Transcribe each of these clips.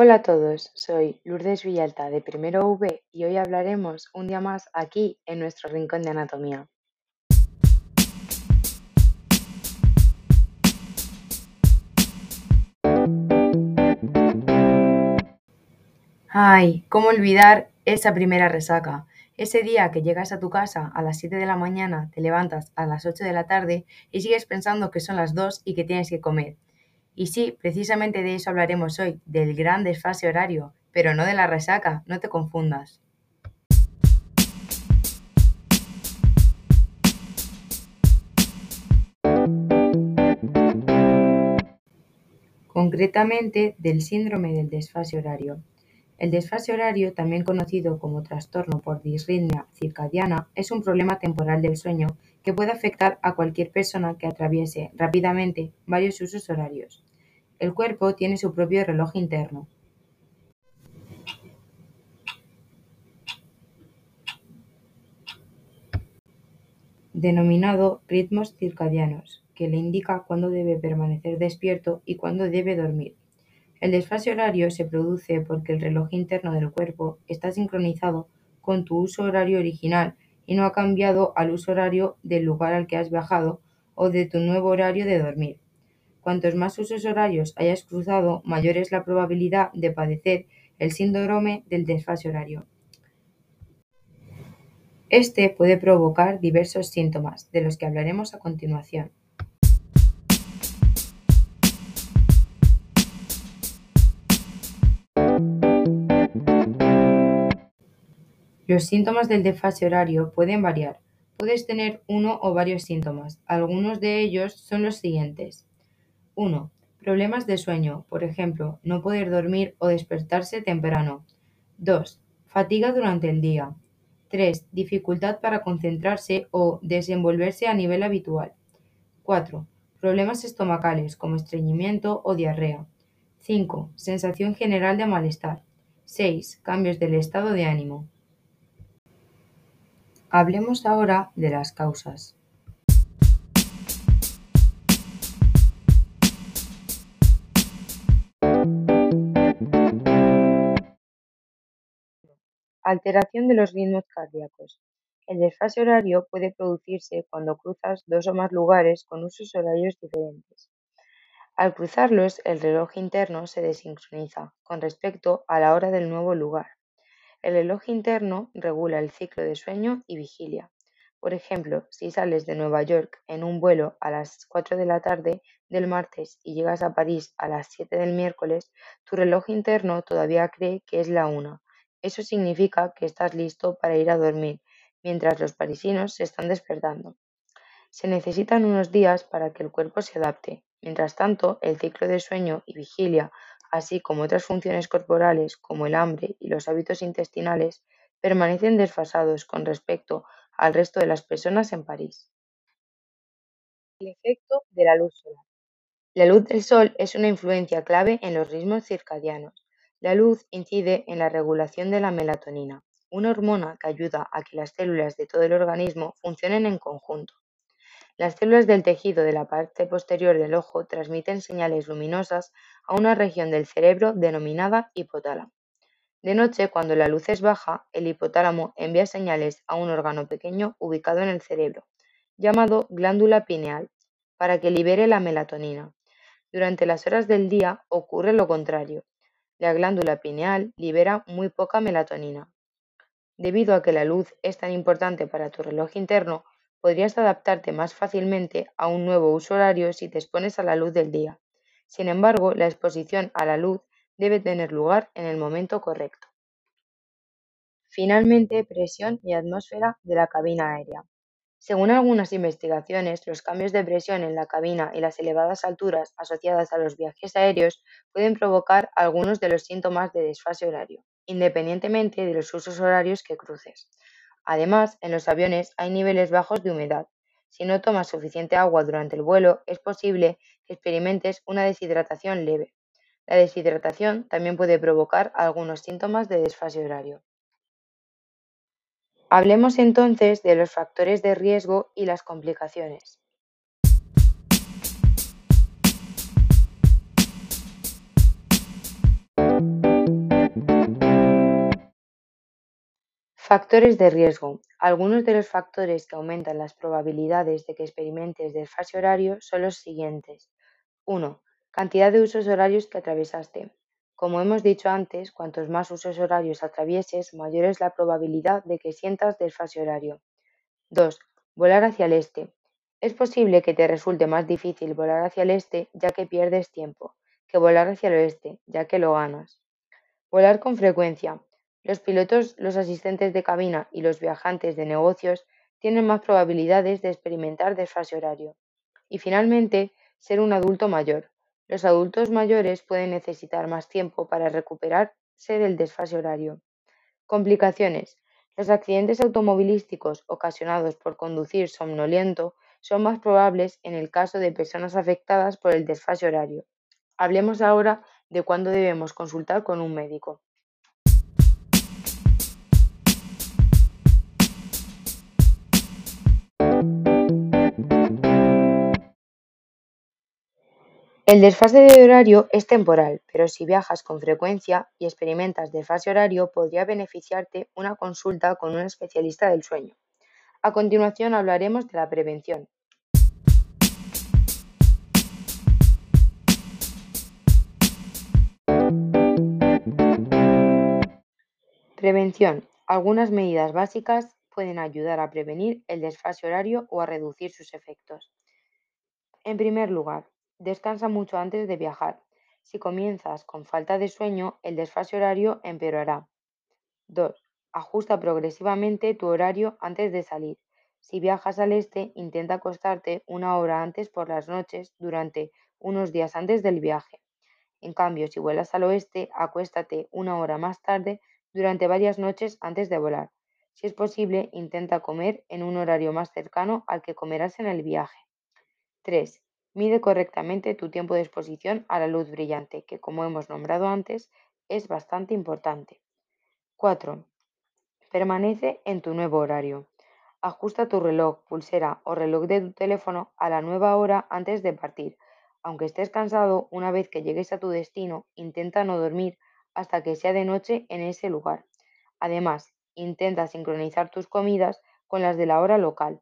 Hola a todos, soy Lourdes Villalta de Primero V y hoy hablaremos un día más aquí en nuestro rincón de anatomía. Ay, ¿cómo olvidar esa primera resaca? Ese día que llegas a tu casa a las 7 de la mañana, te levantas a las 8 de la tarde y sigues pensando que son las 2 y que tienes que comer. Y sí, precisamente de eso hablaremos hoy, del gran desfase horario, pero no de la resaca, no te confundas. Concretamente del síndrome del desfase horario. El desfase horario, también conocido como trastorno por disritmia circadiana, es un problema temporal del sueño que puede afectar a cualquier persona que atraviese rápidamente varios usos horarios. El cuerpo tiene su propio reloj interno. denominado ritmos circadianos, que le indica cuándo debe permanecer despierto y cuándo debe dormir. El desfase horario se produce porque el reloj interno del cuerpo está sincronizado con tu uso horario original y no ha cambiado al uso horario del lugar al que has viajado o de tu nuevo horario de dormir. Cuantos más usos horarios hayas cruzado, mayor es la probabilidad de padecer el síndrome del desfase horario. Este puede provocar diversos síntomas, de los que hablaremos a continuación. Los síntomas del desfase horario pueden variar. Puedes tener uno o varios síntomas. Algunos de ellos son los siguientes. 1. Problemas de sueño, por ejemplo, no poder dormir o despertarse temprano. 2. Fatiga durante el día. 3. Dificultad para concentrarse o desenvolverse a nivel habitual. 4. Problemas estomacales como estreñimiento o diarrea. 5. Sensación general de malestar. 6. Cambios del estado de ánimo. Hablemos ahora de las causas. Alteración de los ritmos cardíacos. El desfase horario puede producirse cuando cruzas dos o más lugares con usos horarios diferentes. Al cruzarlos, el reloj interno se desincroniza con respecto a la hora del nuevo lugar. El reloj interno regula el ciclo de sueño y vigilia. Por ejemplo, si sales de Nueva York en un vuelo a las 4 de la tarde del martes y llegas a París a las 7 del miércoles, tu reloj interno todavía cree que es la 1 eso significa que estás listo para ir a dormir, mientras los parisinos se están despertando. Se necesitan unos días para que el cuerpo se adapte. Mientras tanto, el ciclo de sueño y vigilia, así como otras funciones corporales como el hambre y los hábitos intestinales, permanecen desfasados con respecto al resto de las personas en París. El efecto de la luz solar. La luz del sol es una influencia clave en los ritmos circadianos. La luz incide en la regulación de la melatonina, una hormona que ayuda a que las células de todo el organismo funcionen en conjunto. Las células del tejido de la parte posterior del ojo transmiten señales luminosas a una región del cerebro denominada hipotálamo. De noche, cuando la luz es baja, el hipotálamo envía señales a un órgano pequeño ubicado en el cerebro, llamado glándula pineal, para que libere la melatonina. Durante las horas del día ocurre lo contrario. La glándula pineal libera muy poca melatonina. Debido a que la luz es tan importante para tu reloj interno, podrías adaptarte más fácilmente a un nuevo uso horario si te expones a la luz del día. Sin embargo, la exposición a la luz debe tener lugar en el momento correcto. Finalmente, presión y atmósfera de la cabina aérea. Según algunas investigaciones, los cambios de presión en la cabina y las elevadas alturas asociadas a los viajes aéreos pueden provocar algunos de los síntomas de desfase horario, independientemente de los usos horarios que cruces. Además, en los aviones hay niveles bajos de humedad. Si no tomas suficiente agua durante el vuelo, es posible que experimentes una deshidratación leve. La deshidratación también puede provocar algunos síntomas de desfase horario. Hablemos entonces de los factores de riesgo y las complicaciones. Factores de riesgo. Algunos de los factores que aumentan las probabilidades de que experimentes desfase horario son los siguientes. 1. Cantidad de usos horarios que atravesaste. Como hemos dicho antes, cuantos más usos horarios atravieses, mayor es la probabilidad de que sientas desfase horario. 2. Volar hacia el este. Es posible que te resulte más difícil volar hacia el este ya que pierdes tiempo, que volar hacia el oeste, ya que lo ganas. Volar con frecuencia. Los pilotos, los asistentes de cabina y los viajantes de negocios tienen más probabilidades de experimentar desfase horario. Y finalmente, ser un adulto mayor. Los adultos mayores pueden necesitar más tiempo para recuperarse del desfase horario. Complicaciones. Los accidentes automovilísticos ocasionados por conducir somnoliento son más probables en el caso de personas afectadas por el desfase horario. Hablemos ahora de cuándo debemos consultar con un médico. El desfase de horario es temporal, pero si viajas con frecuencia y experimentas desfase horario, podría beneficiarte una consulta con un especialista del sueño. A continuación hablaremos de la prevención. Prevención. Algunas medidas básicas pueden ayudar a prevenir el desfase horario o a reducir sus efectos. En primer lugar, Descansa mucho antes de viajar. Si comienzas con falta de sueño, el desfase horario empeorará. 2. Ajusta progresivamente tu horario antes de salir. Si viajas al este, intenta acostarte una hora antes por las noches durante unos días antes del viaje. En cambio, si vuelas al oeste, acuéstate una hora más tarde durante varias noches antes de volar. Si es posible, intenta comer en un horario más cercano al que comerás en el viaje. 3. Mide correctamente tu tiempo de exposición a la luz brillante, que como hemos nombrado antes, es bastante importante. 4. Permanece en tu nuevo horario. Ajusta tu reloj, pulsera o reloj de tu teléfono a la nueva hora antes de partir. Aunque estés cansado, una vez que llegues a tu destino, intenta no dormir hasta que sea de noche en ese lugar. Además, intenta sincronizar tus comidas con las de la hora local.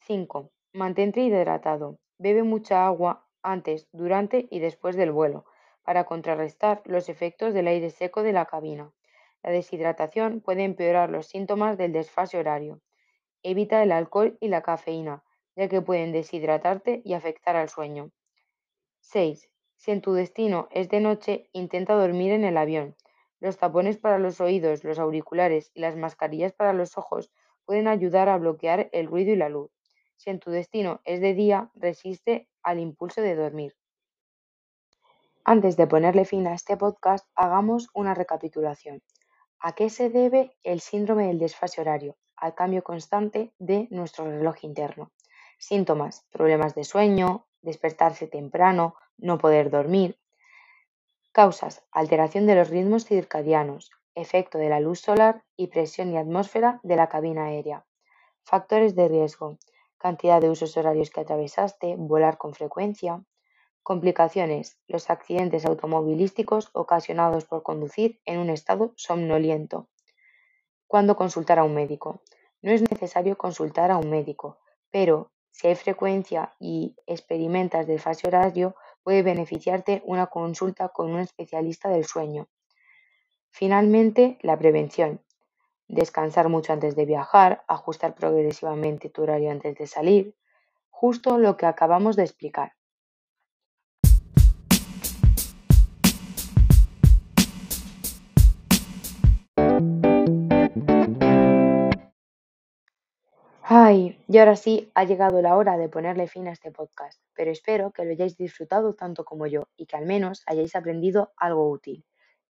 5. Mantente hidratado. Bebe mucha agua antes, durante y después del vuelo, para contrarrestar los efectos del aire seco de la cabina. La deshidratación puede empeorar los síntomas del desfase horario. Evita el alcohol y la cafeína, ya que pueden deshidratarte y afectar al sueño. 6. Si en tu destino es de noche, intenta dormir en el avión. Los tapones para los oídos, los auriculares y las mascarillas para los ojos pueden ayudar a bloquear el ruido y la luz. Si en tu destino es de día, resiste al impulso de dormir. Antes de ponerle fin a este podcast, hagamos una recapitulación. ¿A qué se debe el síndrome del desfase horario? Al cambio constante de nuestro reloj interno. Síntomas, problemas de sueño, despertarse temprano, no poder dormir. Causas, alteración de los ritmos circadianos, efecto de la luz solar y presión y atmósfera de la cabina aérea. Factores de riesgo, cantidad de usos horarios que atravesaste, volar con frecuencia. Complicaciones, los accidentes automovilísticos ocasionados por conducir en un estado somnoliento. ¿Cuándo consultar a un médico? No es necesario consultar a un médico, pero si hay frecuencia y experimentas desfase horario, puede beneficiarte una consulta con un especialista del sueño. Finalmente, la prevención descansar mucho antes de viajar, ajustar progresivamente tu horario antes de salir, justo lo que acabamos de explicar. Ay, y ahora sí, ha llegado la hora de ponerle fin a este podcast, pero espero que lo hayáis disfrutado tanto como yo y que al menos hayáis aprendido algo útil.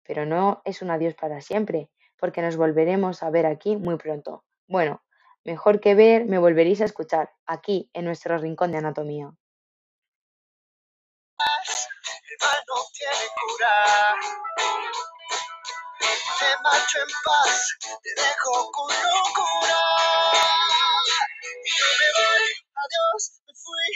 Pero no es un adiós para siempre, porque nos volveremos a ver aquí muy pronto. Bueno, mejor que ver, me volveréis a escuchar, aquí, en nuestro rincón de anatomía. Te marcho en paz, te dejo con adiós, me fui,